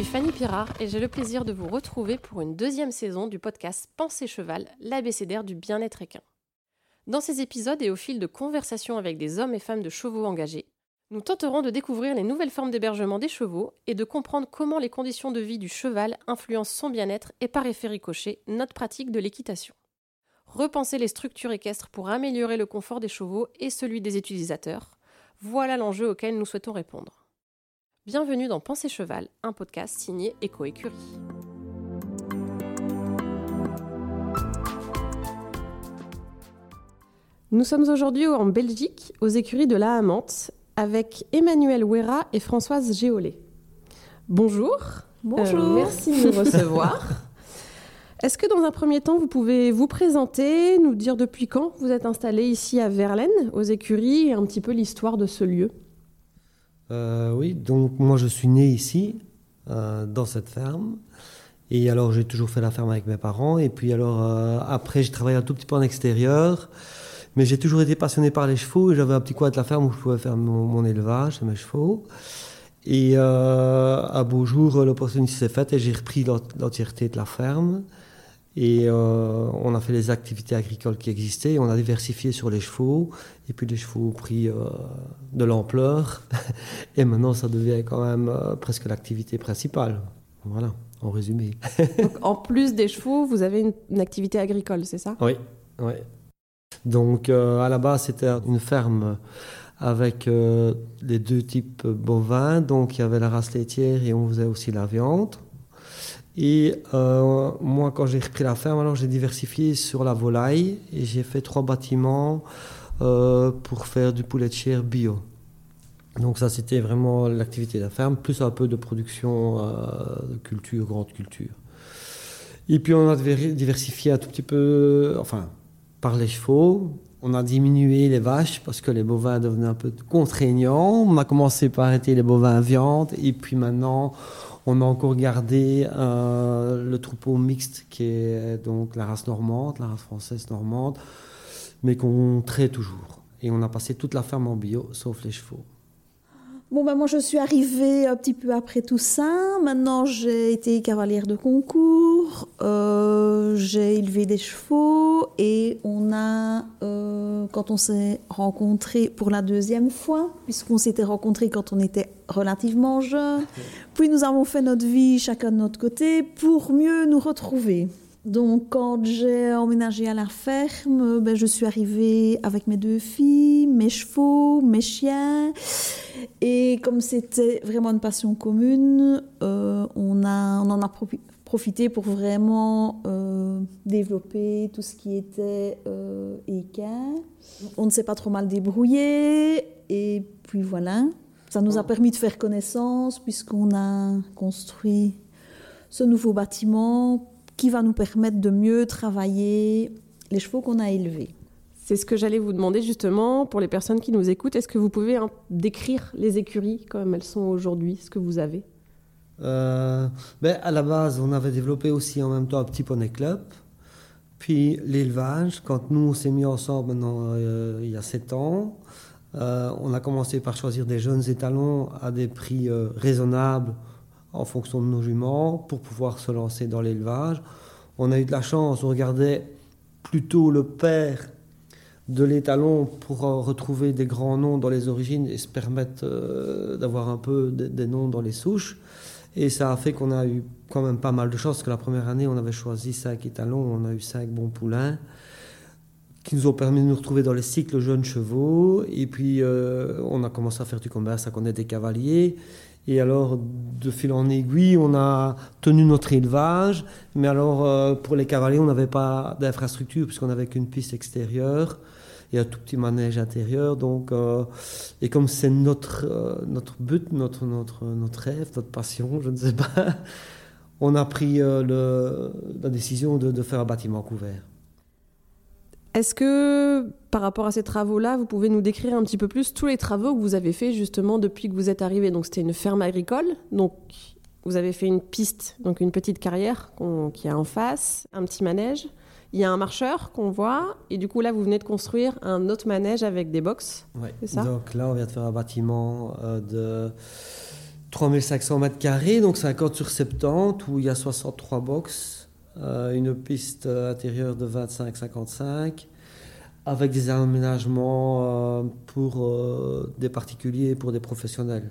Je suis Fanny Pirard et j'ai le plaisir de vous retrouver pour une deuxième saison du podcast Pensée Cheval, l'abécédaire du bien-être équin. Dans ces épisodes et au fil de conversations avec des hommes et femmes de chevaux engagés, nous tenterons de découvrir les nouvelles formes d'hébergement des chevaux et de comprendre comment les conditions de vie du cheval influencent son bien-être et par effet ricochet notre pratique de l'équitation. Repenser les structures équestres pour améliorer le confort des chevaux et celui des utilisateurs, voilà l'enjeu auquel nous souhaitons répondre. Bienvenue dans Pensée Cheval, un podcast signé Éco-Écurie. Nous sommes aujourd'hui en Belgique, aux écuries de la Hamante, avec Emmanuel Ouera et Françoise Géolé. Bonjour. Bonjour. Euh, merci de nous recevoir. Est-ce que dans un premier temps, vous pouvez vous présenter, nous dire depuis quand vous êtes installé ici à Verlaine, aux écuries, et un petit peu l'histoire de ce lieu? Euh, Oui, donc moi je suis né ici, euh, dans cette ferme. Et alors j'ai toujours fait la ferme avec mes parents. Et puis alors euh, après j'ai travaillé un tout petit peu en extérieur. Mais j'ai toujours été passionné par les chevaux et j'avais un petit coin de la ferme où je pouvais faire mon, élevage, mes chevaux. Et à beau jour, l'opportunité s'est faite et j'ai repris l'entièreté de la ferme. Et euh, on a fait les activités agricoles qui existaient, on a diversifié sur les chevaux, et puis les chevaux ont pris euh, de l'ampleur, et maintenant ça devient quand même euh, presque l'activité principale. Voilà, en résumé. Donc, en plus des chevaux, vous avez une, une activité agricole, c'est ça? Oui, oui. Donc à la base c'était une ferme avec les deux types bovins, donc il y avait la race laitière et on faisait aussi la viande. Et euh, moi, quand j'ai repris la ferme, alors j'ai diversifié sur la volaille et j'ai fait trois bâtiments euh, pour faire du poulet de chair bio. Donc ça, c'était vraiment l'activité de la ferme, plus un peu de production euh, de culture, grande culture. Et puis on a diversifié un tout petit peu, enfin, par les chevaux. On a diminué les vaches parce que les bovins devenaient un peu contraignants. On a commencé par arrêter les bovins à viande et puis maintenant on a encore gardé euh, le troupeau mixte qui est donc la race normande, la race française normande, mais qu'on traite toujours. Et on a passé toute la ferme en bio, sauf les chevaux. Bon, ben moi, je suis arrivée un petit peu après tout ça. Maintenant, j'ai été cavalière de concours, euh, j'ai élevé des chevaux et on a, euh, quand on s'est rencontrés pour la deuxième fois, puisqu'on s'était rencontrés quand on était relativement jeunes, puis nous avons fait notre vie chacun de notre côté pour mieux nous retrouver. Donc, quand j'ai emménagé à la ferme, ben, je suis arrivée avec mes deux filles, mes chevaux, mes chiens. Et comme c'était vraiment une passion commune, euh, on, a, on en a profité pour vraiment euh, développer tout ce qui était euh, équin. On ne s'est pas trop mal débrouillé. Et puis voilà, ça nous a permis de faire connaissance puisqu'on a construit ce nouveau bâtiment qui va nous permettre de mieux travailler les chevaux qu'on a élevés. C'est ce que j'allais vous demander justement pour les personnes qui nous écoutent. Est-ce que vous pouvez hein, décrire les écuries comme elles sont aujourd'hui, ce que vous avez? Euh, ben, à la base, on avait développé aussi en même temps un petit poney club. Puis l'élevage, quand nous on s'est mis ensemble maintenant euh, il y a sept ans, euh, on a commencé par choisir des jeunes étalons à des prix euh, raisonnables en fonction de nos juments pour pouvoir se lancer dans l'élevage. On a eu de la chance, on regardait plutôt le père de l'étalon pour retrouver des grands noms dans les origines et se permettre d'avoir un peu des noms dans les souches. Et ça a fait qu'on a eu quand même pas mal de chance, parce que la première année, on avait choisi cinq étalons, on a eu cinq bons poulains, qui nous ont permis de nous retrouver dans les cycles jeunes chevaux. Et puis, euh, on a commencé à faire du commerce, à connaître des cavaliers. Et alors, de fil en aiguille, on a tenu notre élevage. Mais alors, euh, pour les cavaliers, on n'avait pas d'infrastructure, puisqu'on n'avait qu'une piste extérieure et un tout petit manège intérieur. Donc, euh, et comme c'est notre, euh, notre but, notre, notre, notre rêve, notre passion, je ne sais pas, on a pris euh, la décision de, faire un bâtiment couvert. Est-ce que par rapport à ces travaux-là, vous pouvez nous décrire un petit peu plus tous les travaux que vous avez faits justement depuis que vous êtes arrivé? Donc c'était une ferme agricole, donc vous avez fait une piste, donc une petite carrière qui est en face, un petit manège. Il y a un marcheur qu'on voit, et du coup là vous venez de construire un autre manège avec des box. Ouais. C'est ça? Donc là, on vient de faire un bâtiment euh, de 3500 mètres carrés, donc 50 sur 70, où il y a 63 box, euh, une piste intérieure de 25-55, avec des aménagements euh, pour euh, des particuliers et pour des professionnels.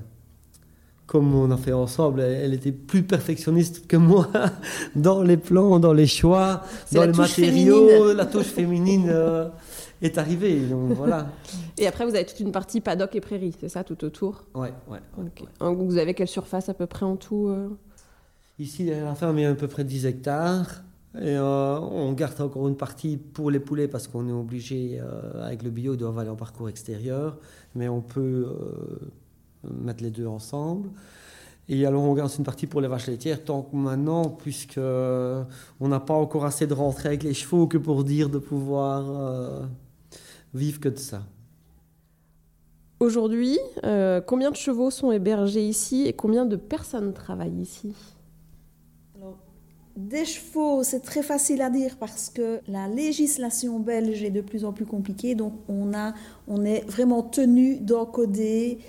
Comme on a fait ensemble, elle, était plus perfectionniste que moi dans les plans, dans les choix, dans les matériaux. féminine. La touche féminine euh, est arrivée. Donc voilà. Et après, vous avez toute une partie paddock et prairie, c'est ça, tout autour? Ouais, ouais. Ok. Donc, Vous avez quelle surface à peu près en tout euh? Ici, la ferme, il y a à peu près 10 hectares. Et euh, on garde encore une partie pour les poulets parce qu'on est obligé, avec le bio, doivent aller en parcours extérieur. Mais on peut mettre les deux ensemble. Et alors, on garde une partie pour les vaches laitières, tant que maintenant, puisque euh, on n'a pas encore assez de rentrée avec les chevaux que pour dire de pouvoir euh, vivre que de ça. Aujourd'hui, euh, combien de chevaux sont hébergés ici et combien de personnes travaillent ici? Des chevaux, c'est très facile à dire parce que la législation belge est de plus en plus compliquée. Donc, on, a, on est vraiment tenu d'encoder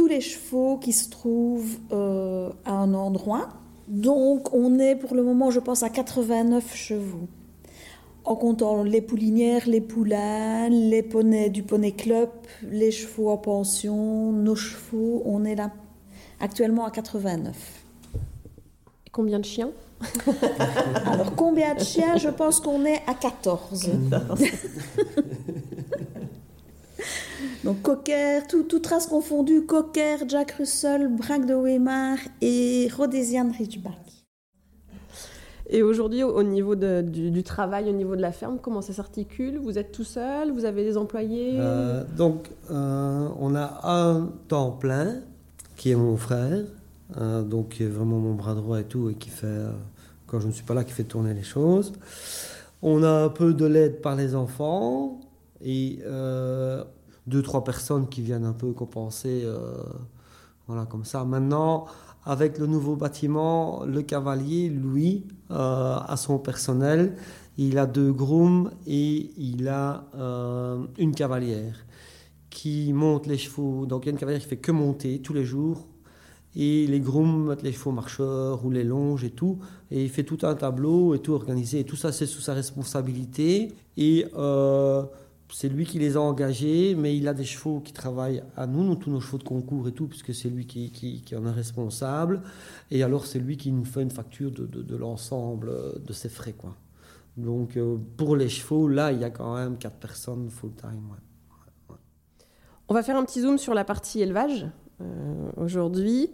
tous les chevaux qui se trouvent euh, à un endroit. Donc, on est pour le moment, je pense, à 89 chevaux. En comptant les poulinières, les poulains, les poneys du poney club, les chevaux en pension, nos chevaux, on est là actuellement à 89. Et combien de chiens? Alors, combien de chiens? Je pense qu'on est à 14. Donc, Cocker, tout, toute race confondue, Cocker, Jack Russell, Braque de Weimar et Rhodesian Ridgeback. Et aujourd'hui, au au niveau de- du, du travail, au niveau de la ferme, comment ça s'articule? Vous êtes tout seul? Vous avez des employés? Euh, donc, euh, on a un temps plein, qui est mon frère, euh, donc qui est vraiment mon bras droit et tout, et qui fait, euh, quand je ne suis pas là, qui fait tourner les choses. On a un peu de l'aide par les enfants, et euh, deux, trois personnes qui viennent un peu compenser, euh, voilà, comme ça. Maintenant, avec le nouveau bâtiment, le cavalier, lui, euh, a son personnel. Il a deux grooms et il a euh, une cavalière qui monte les chevaux. Donc il y a une cavalière qui fait que monter tous les jours. Et les grooms mettent les chevaux marcheurs ou les longes et tout. Et il fait tout un tableau et tout organisé. Et tout ça, c'est sous sa responsabilité. Et c'est lui qui les a engagés, mais il a des chevaux qui travaillent à nous, nous, tous nos chevaux de concours et tout, puisque c'est lui qui, en est responsable. Et alors, c'est lui qui nous fait une facture de, l'ensemble euh, de ses frais. Quoi. Donc, euh, pour les chevaux, là, il y a quand même quatre personnes full-time. On va faire un petit zoom sur la partie élevage euh, aujourd'hui.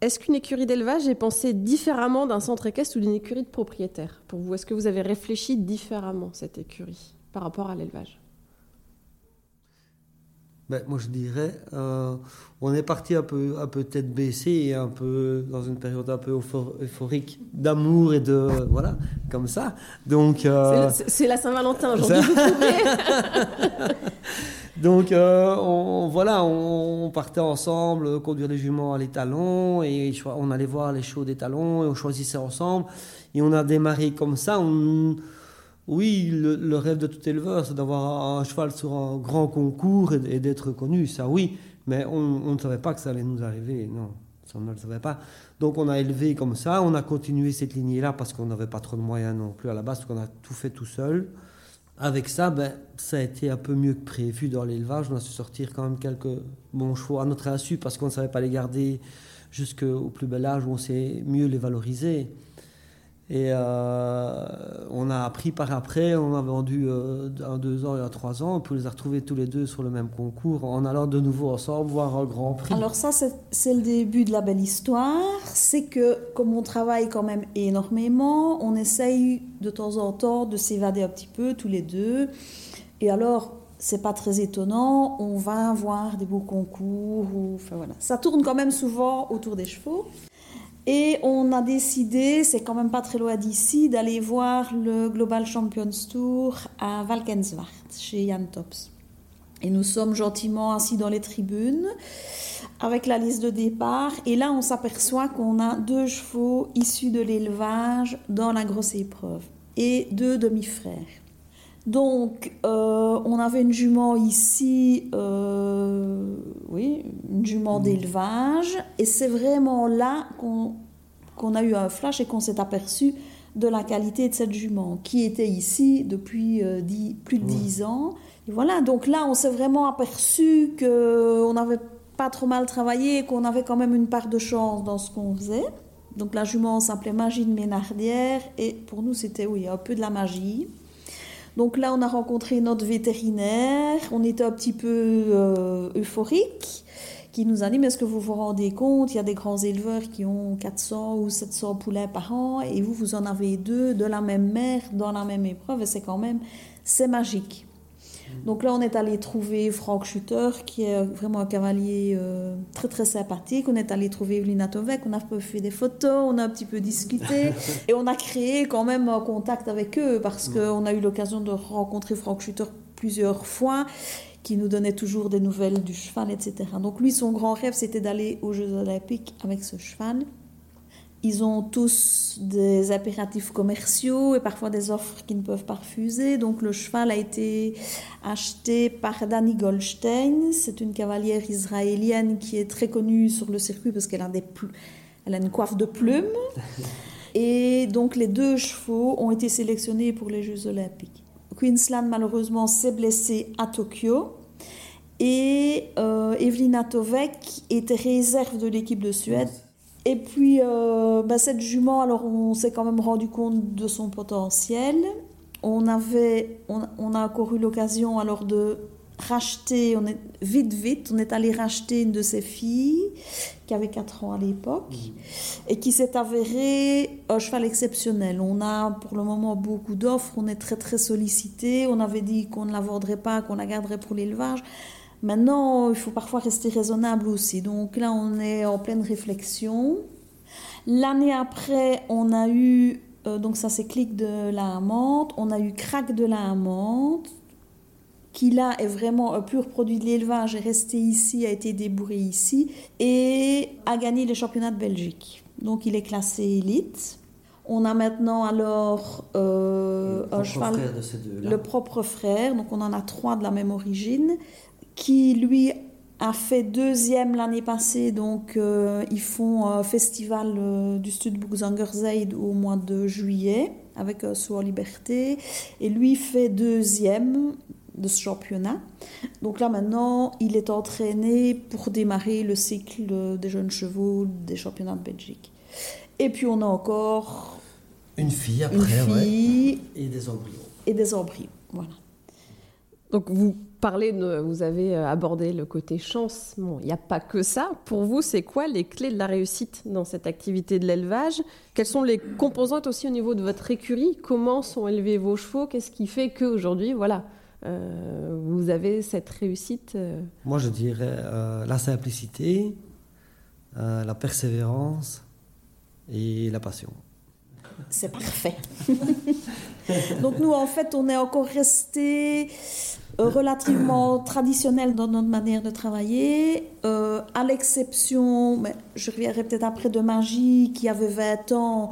Est-ce qu'une écurie d'élevage est pensée différemment d'un centre équestre ou d'une écurie de propriétaire Pour vous, est-ce que vous avez réfléchi différemment cette écurie? Par rapport à l'élevage Ben, moi, je dirais, euh, on est parti un peu, un peu tête baissée et un peu dans une période un peu euphor- euphorique d'amour et de voilà, comme ça. Donc, euh, C'est- la Saint-Valentin aujourd'hui. donc euh, on, voilà, on, partait ensemble conduire les juments à l'étalon et on allait voir les shows d'étalon et on choisissait ensemble et on a démarré comme ça. On- oui, le, rêve de tout éleveur, c'est d'avoir un cheval sur un grand concours et, d'être connu, ça oui, mais on, ne savait pas que ça allait nous arriver, non, ça on ne le savait pas. Donc on a élevé comme ça, on a continué cette lignée-là parce qu'on n'avait pas trop de moyens non plus à la base, parce qu'on a tout fait tout seul. Avec ça, ben, ça a été un peu mieux que prévu dans l'élevage. On a su sortir quand même quelques bons chevaux à notre insu parce qu'on ne savait pas les garder jusqu'au plus bel âge où on sait mieux les valoriser. Et euh, appris par après, on a vendu euh, un deux ans et un trois ans, puis on les a retrouvés tous les deux sur le même concours en allant de nouveau ensemble voir un grand prix. Alors ça, c'est le début de la belle histoire. C'est que comme on travaille quand même énormément, on essaye de temps en temps de s'évader un petit peu tous les deux. Et alors, c'est pas très étonnant, on va voir des beaux concours. Ou, enfin voilà, ça tourne quand même souvent autour des chevaux. Et on a décidé, c'est quand même pas très loin d'ici, d'aller voir le Global Champions Tour à Valkenswaard, chez Jan Tops. Et nous sommes gentiment assis dans les tribunes avec la liste de départ. Et là, on s'aperçoit qu'on a deux chevaux issus de l'élevage dans la grosse épreuve et deux demi-frères. Donc, euh, on avait une jument ici, euh, oui, une jument d'élevage, et c'est vraiment là qu'on a eu un flash et qu'on s'est aperçu de la qualité de cette jument, qui était ici depuis euh, plus de dix ans. Et voilà, donc là, on s'est vraiment aperçu qu'on n'avait pas trop mal travaillé et qu'on avait quand même une part de chance dans ce qu'on faisait. Donc la jument s'appelait Magie de Ménardière, et pour nous, c'était, oui, un peu de la magie. Donc là, on a rencontré notre vétérinaire, on était un petit peu euh, euphorique, qui nous a dit, mais est-ce que vous vous rendez compte, il y a des grands éleveurs qui ont 400 ou 700 poulets par an, et vous, vous en avez deux de la même mère, dans la même épreuve, et c'est quand même, c'est magique. Donc là, on est allé trouver Franck Schutter, qui est vraiment un cavalier euh, très très sympathique. On est allé trouver Evelina Tovek, on a fait des photos, on a un petit peu discuté et on a créé quand même un contact avec eux parce qu'on a eu l'occasion de rencontrer Franck Schutter plusieurs fois qui nous donnait toujours des nouvelles du cheval, etc. Donc lui, son grand rêve, c'était d'aller aux Jeux olympiques avec ce cheval. Ils ont tous des impératifs commerciaux et parfois des offres qu'ils ne peuvent pas refuser. Donc le cheval a été acheté par Dani Goldstein. C'est une cavalière israélienne qui est très connue sur le circuit parce qu'elle a, des Elle a une coiffe de plumes. Et donc les deux chevaux ont été sélectionnés pour les Jeux olympiques. Queensland malheureusement s'est blessée à Tokyo. Et euh, Evelina Tovek était réserve de l'équipe de Suède. Et puis, euh, bah, cette jument, alors on s'est quand même rendu compte de son potentiel. On, avait, on, a encore eu l'occasion alors de racheter, on est, vite, vite, on est allé racheter une de ses filles, qui avait 4 ans à l'époque, mmh. et qui s'est avérée un cheval exceptionnel. On a pour le moment beaucoup d'offres, on est très très sollicité. On avait dit qu'on ne la vendrait pas, qu'on la garderait pour l'élevage. Maintenant, il faut parfois rester raisonnable aussi. Donc là, on est en pleine réflexion. L'année après, on a eu, euh, donc ça c'est clic de la amande, on a eu crack de la amande, qui là est vraiment un pur produit de l'élevage, est resté ici, a été débourré ici, et a gagné les championnats de Belgique. Donc il est classé élite. On a maintenant alors euh, un cheval, le propre frère, donc on en a trois de la même origine qui lui a fait deuxième l'année passée. Donc, euh, ils font un festival euh, du Sud Buxangerzeid au mois de juillet avec euh, Soir Liberté. Et lui fait deuxième de ce championnat. Donc là, maintenant, il est entraîné pour démarrer le cycle des jeunes chevaux des championnats de Belgique. Et puis, on a encore. Une fille après, une fille Et des embryons. Et des embryons, voilà. Donc, vous de, vous avez euh, abordé le côté chance. Bon, il n'y a pas que ça. Pour vous, c'est quoi les clés de la réussite dans cette activité de l'élevage? Quelles sont les composantes aussi au niveau de votre écurie? Comment sont élevés vos chevaux? Qu'est-ce qui fait qu'aujourd'hui, voilà, euh, vous avez cette réussite euh? Moi, je dirais la simplicité, la persévérance et la passion. C'est parfait. Donc nous, en fait, on est encore resté euh, relativement traditionnel dans notre manière de travailler, euh, à l'exception, je reviendrai peut-être après, de Magie qui avait 20 ans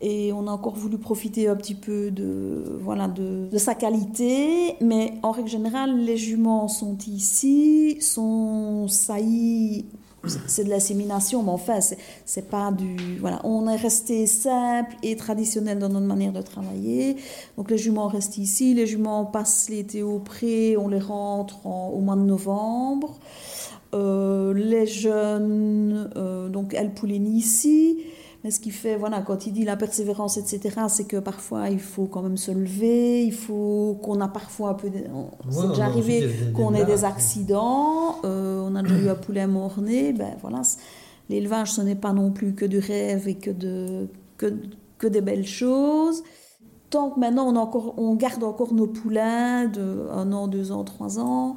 et on a encore voulu profiter un petit peu de, voilà, de, sa qualité. Mais en règle générale, les juments sont ici, sont saillis c'est de l'assimilation, mais enfin, c'est pas du. Voilà, on est resté simple et traditionnel dans notre manière de travailler. Donc, les juments restent ici, les juments passent l'été au pré, on les rentre au mois de novembre. Euh, les jeunes, euh, donc, elles poulinent ici. Mais ce qui fait, voilà, quand il dit la persévérance, etc., c'est que parfois il faut quand même se lever, il faut qu'on a parfois un peu. C'est déjà arrivé qu'on ait des accidents, euh, on a déjà eu un poulet mort-né, ben voilà. L'élevage, ce n'est pas non plus que du rêve et que, de, que, que des belles choses. Tant que maintenant on, encore, on garde encore nos poulains de un an, deux ans, trois ans,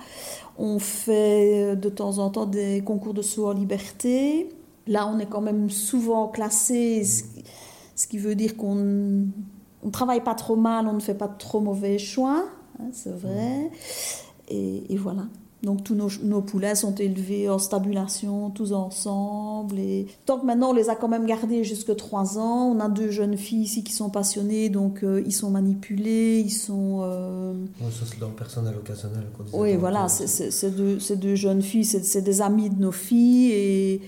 on fait de temps en temps des concours de saut en liberté. Là, on est quand même souvent classé, ce qui veut dire qu'on ne travaille pas trop mal, on ne fait pas trop mauvais choix, hein, c'est vrai. Et, voilà. Donc tous nos, nos, poulets sont élevés en stabulation, tous ensemble. Et tant que maintenant on les a quand même gardés jusque 3 ans, on a deux jeunes filles ici qui sont passionnées, donc euh, ils sont manipulés, ils sont... Euh... ça c'est leur personnel occasionnel. Oui, voilà, c'est deux, deux, jeunes filles, c'est des amis de nos filles et...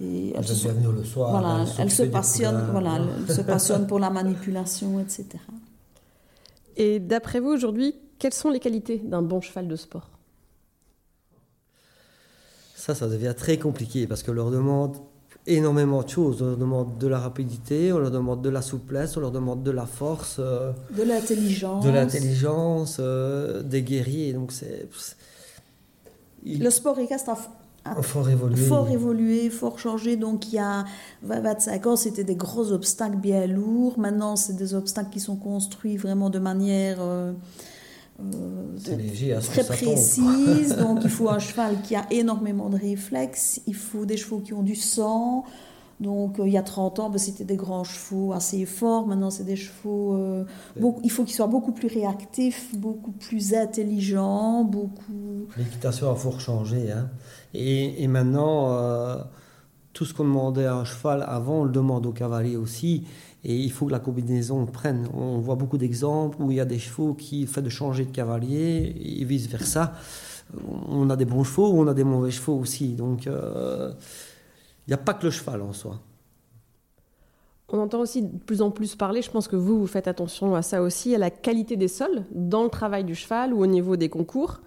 et elles, se, venir le soir, voilà, elles, se passionnent, voilà, elles se passionnent pour la manipulation, etc. Et d'après vous aujourd'hui, quelles sont les qualités d'un bon cheval de sport? Ça, ça devient très compliqué parce qu'on leur demande énormément de choses. On leur demande de la rapidité, on leur demande de la souplesse, on leur demande de la force. Euh, de l'intelligence. De l'intelligence, euh, des guerriers. Donc c'est... Le sport équestre a, fort évolué. Fort évolué, fort changé. Donc il y a 25 ans, c'était des gros obstacles bien lourds. Maintenant, c'est des obstacles qui sont construits vraiment de manière... Euh, euh, très précise. donc il faut un cheval qui a énormément de réflexes. Il faut des chevaux qui ont du sang. Donc euh, il y a 30 ans, ben, c'était des grands chevaux assez forts. Maintenant, c'est des chevaux. Euh, beaucoup, il faut qu'ils soient beaucoup plus réactifs, beaucoup plus intelligents, beaucoup. L'équitation a fort changé. Hein. Et, et, maintenant, tout ce qu'on demandait à un cheval avant, on le demande au cavalier aussi. Et il faut que la combinaison prenne. On voit beaucoup d'exemples où il y a des chevaux qui font de changer de cavalier et vice-versa. On a des bons chevaux ou on a des mauvais chevaux aussi. Donc euh, il n'y a pas que le cheval en soi. On entend aussi de plus en plus parler, je pense que vous, vous faites attention à ça aussi, à la qualité des sols dans le travail du cheval ou au niveau des concours.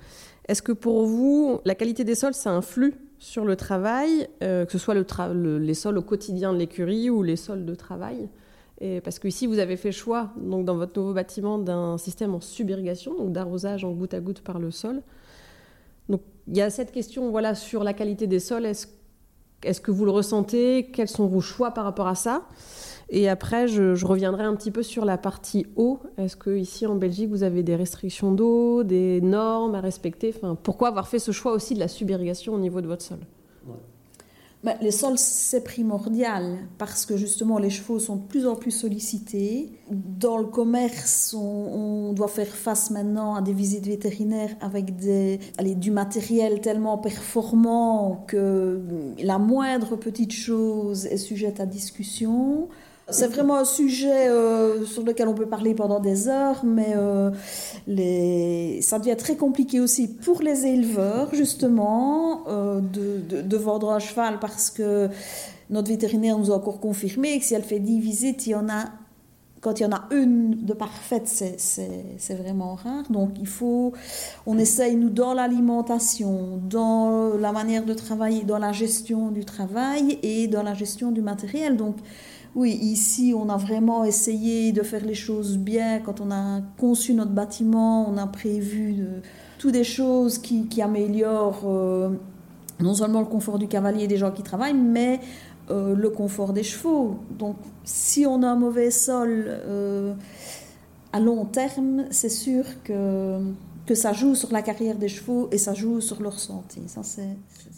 Est-ce que pour vous, la qualité des sols, ça influe sur le travail, euh, que ce soit le les sols au quotidien de l'écurie ou les sols de travail? Et parce que ici, vous avez fait choix, donc dans votre nouveau bâtiment, d'un système en subirrigation, donc d'arrosage en goutte à goutte par le sol. Donc il y a cette question voilà, sur la qualité des sols. Est que vous le ressentez? Quels sont vos choix par rapport à ça? Et après, je, reviendrai un petit peu sur la partie eau. Est-ce que ici en Belgique, vous avez des restrictions d'eau, des normes à respecter? Enfin, Pourquoi avoir fait ce choix aussi de la subirrigation au niveau de votre sol? Ben, les sols, c'est primordial parce que justement les chevaux sont de plus en plus sollicités. Dans le commerce, on, doit faire face maintenant à des visites vétérinaires avec du matériel tellement performant que la moindre petite chose est sujette à discussion. C'est vraiment un sujet euh, sur lequel on peut parler pendant des heures, mais euh, ça devient très compliqué aussi pour les éleveurs, justement, euh, de, vendre un cheval parce que notre vétérinaire nous a encore confirmé que si elle fait 10 visites, a, quand il y en a une de parfaite, c'est vraiment rare. Donc il faut, on essaye, nous, dans l'alimentation, dans la manière de travailler, dans la gestion du travail et dans la gestion du matériel. Donc, oui, ici, on a vraiment essayé de faire les choses bien. Quand on a conçu notre bâtiment, on a prévu toutes des choses qui, améliorent euh, non seulement le confort du cavalier et des gens qui travaillent, mais euh, le confort des chevaux. Donc, si on a un mauvais sol euh, à long terme, c'est sûr que, que ça joue sur la carrière des chevaux et ça joue sur leur santé. Ça, c'est,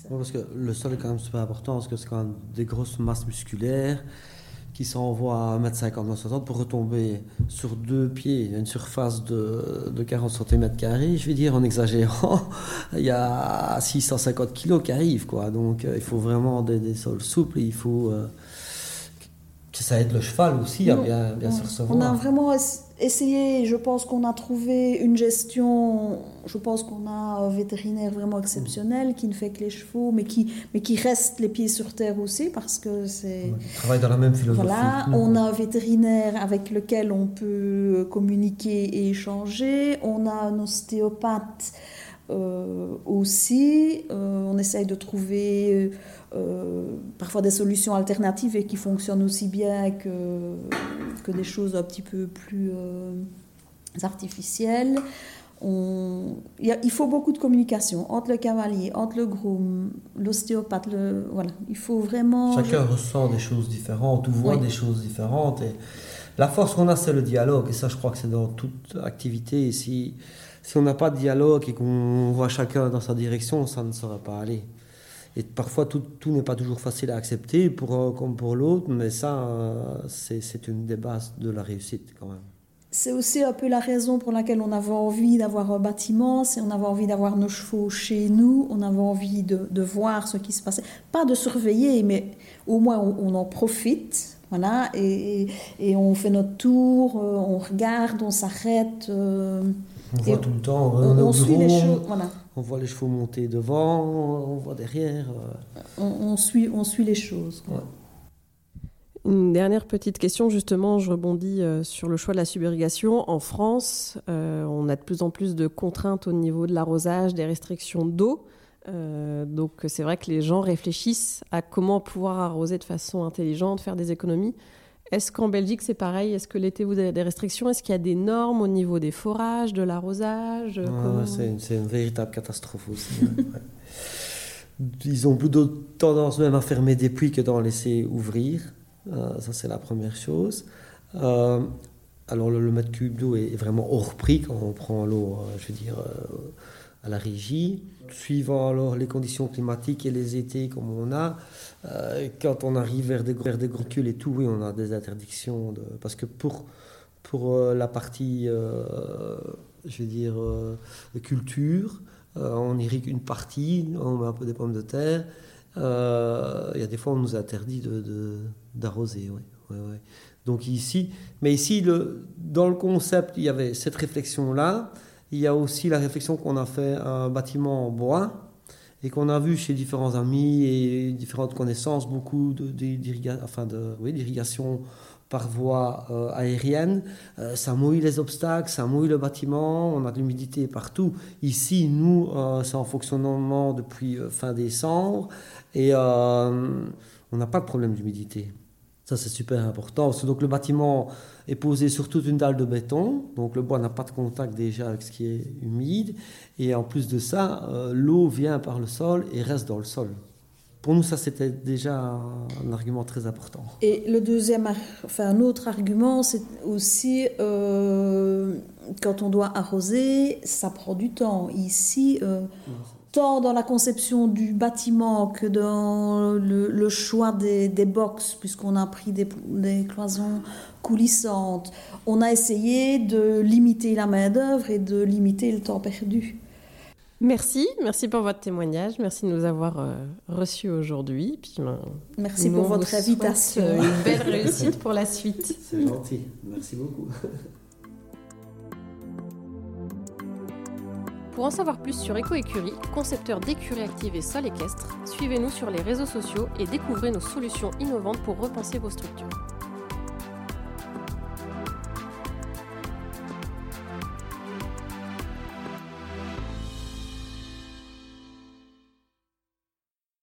parce que le sol est quand même super important, parce que c'est quand même des grosses masses musculaires qui s'envoie à 1m50, 60 pour retomber sur deux pieds, une surface de, de 40 cm, je vais dire en exagérant, il y a 650 kg qui arrivent. Quoi. Donc euh, il faut vraiment des, sols souples, il faut euh, que ça aide le cheval aussi à bien, bien se recevoir. On a vraiment essayé, je pense qu'on a trouvé une gestion, je pense qu'on a un vétérinaire vraiment exceptionnel qui ne fait que les chevaux, mais qui, mais qui reste les pieds sur terre aussi parce que c'est... On travaille dans la même philosophie. Voilà, on a un vétérinaire avec lequel on peut communiquer et échanger, on a un ostéopathe euh, aussi, euh, on essaye de trouver euh, parfois des solutions alternatives et qui fonctionnent aussi bien que, que des choses un petit peu plus artificielles. On, il faut beaucoup de communication entre le cavalier, entre le groom, l'ostéopathe. Le, voilà, il faut vraiment. Chacun ressent des choses différentes ou voit des choses différentes. Et la force qu'on a, c'est le dialogue. Et ça, je crois que c'est dans toute activité. Si, si on n'a pas de dialogue et qu'on voit chacun dans sa direction, ça ne sera pas aller. Et parfois, tout, n'est pas toujours facile à accepter, pour comme pour l'autre, mais ça, c'est une des bases de la réussite quand même. c'est aussi un peu la raison pour laquelle on avait envie d'avoir un bâtiment, c'est on avait envie d'avoir nos chevaux chez nous, on avait envie de, voir ce qui se passait. Pas de surveiller, mais au moins on en profite. Voilà, et, et, on fait notre tour, euh, on regarde, on s'arrête. Euh, on voit tout le temps, on, on, on suit les choses. Voilà. On voit les chevaux monter devant, on voit derrière. Euh. On, suit, on suit les choses. Ouais. Une dernière petite question, justement, je rebondis sur le choix de la subirrigation. En France, euh, on a de plus en plus de contraintes au niveau de l'arrosage, des restrictions d'eau. Euh, donc c'est vrai que les gens réfléchissent à comment pouvoir arroser de façon intelligente, faire des économies. Est-ce qu'en Belgique c'est pareil? Est-ce que l'été vous avez des restrictions? Est-ce qu'il y a des normes au niveau des forages, de l'arrosage? Ah, comment... C'est une, une, véritable catastrophe aussi. ouais. Ils ont plutôt tendance même à fermer des puits que d'en laisser ouvrir. Euh, ça, c'est la première chose. Euh, alors, le, le, mètre cube d'eau est, vraiment hors prix quand on prend l'eau, euh, je veux dire, à la régie. Suivant alors les conditions climatiques et les étés comme on a, quand on arrive vers des, vers des et tout, oui, on a des interdictions. De, parce que pour, pour la partie, je veux dire, culture, on irrigue une partie, on met un peu des pommes de terre. Euh, il y a des fois, on nous interdit d'arroser. De, ouais, ouais, ouais. Donc ici, mais ici, dans le concept, il y avait cette réflexion-là. Il y a aussi la réflexion qu'on a fait un bâtiment en bois et qu'on a vu chez différents amis et différentes connaissances beaucoup d'irrigation enfin de, oui, par voie euh, aérienne. Euh, ça mouille les obstacles, ça mouille le bâtiment, on a de l'humidité partout. Ici, nous, euh, c'est en fonctionnement depuis fin décembre et on n'a pas de problème d'humidité. Ça, c'est super important. Donc, le bâtiment est posé sur toute une dalle de béton. Donc, le bois n'a pas de contact déjà avec ce qui est humide. Et en plus de ça, l'eau vient par le sol et reste dans le sol pour nous, ça c'était déjà un argument très important. Et le deuxième, enfin un autre argument, c'est aussi euh, quand on doit arroser, ça prend du temps. Ici, euh, tant dans la conception du bâtiment que dans le, le choix des, des box, puisqu'on a pris des, des, cloisons coulissantes, on a essayé de limiter la main d'œuvre et de limiter le temps perdu. Merci, merci pour votre témoignage, merci de nous avoir euh, reçus aujourd'hui. Ben, merci pour votre invitation. Une belle réussite pour la suite. C'est gentil, merci beaucoup. Pour en savoir plus sur EcoÉcurie, concepteur d'écuries actives et sol équestre, suivez-nous sur les réseaux sociaux et découvrez nos solutions innovantes pour repenser vos structures.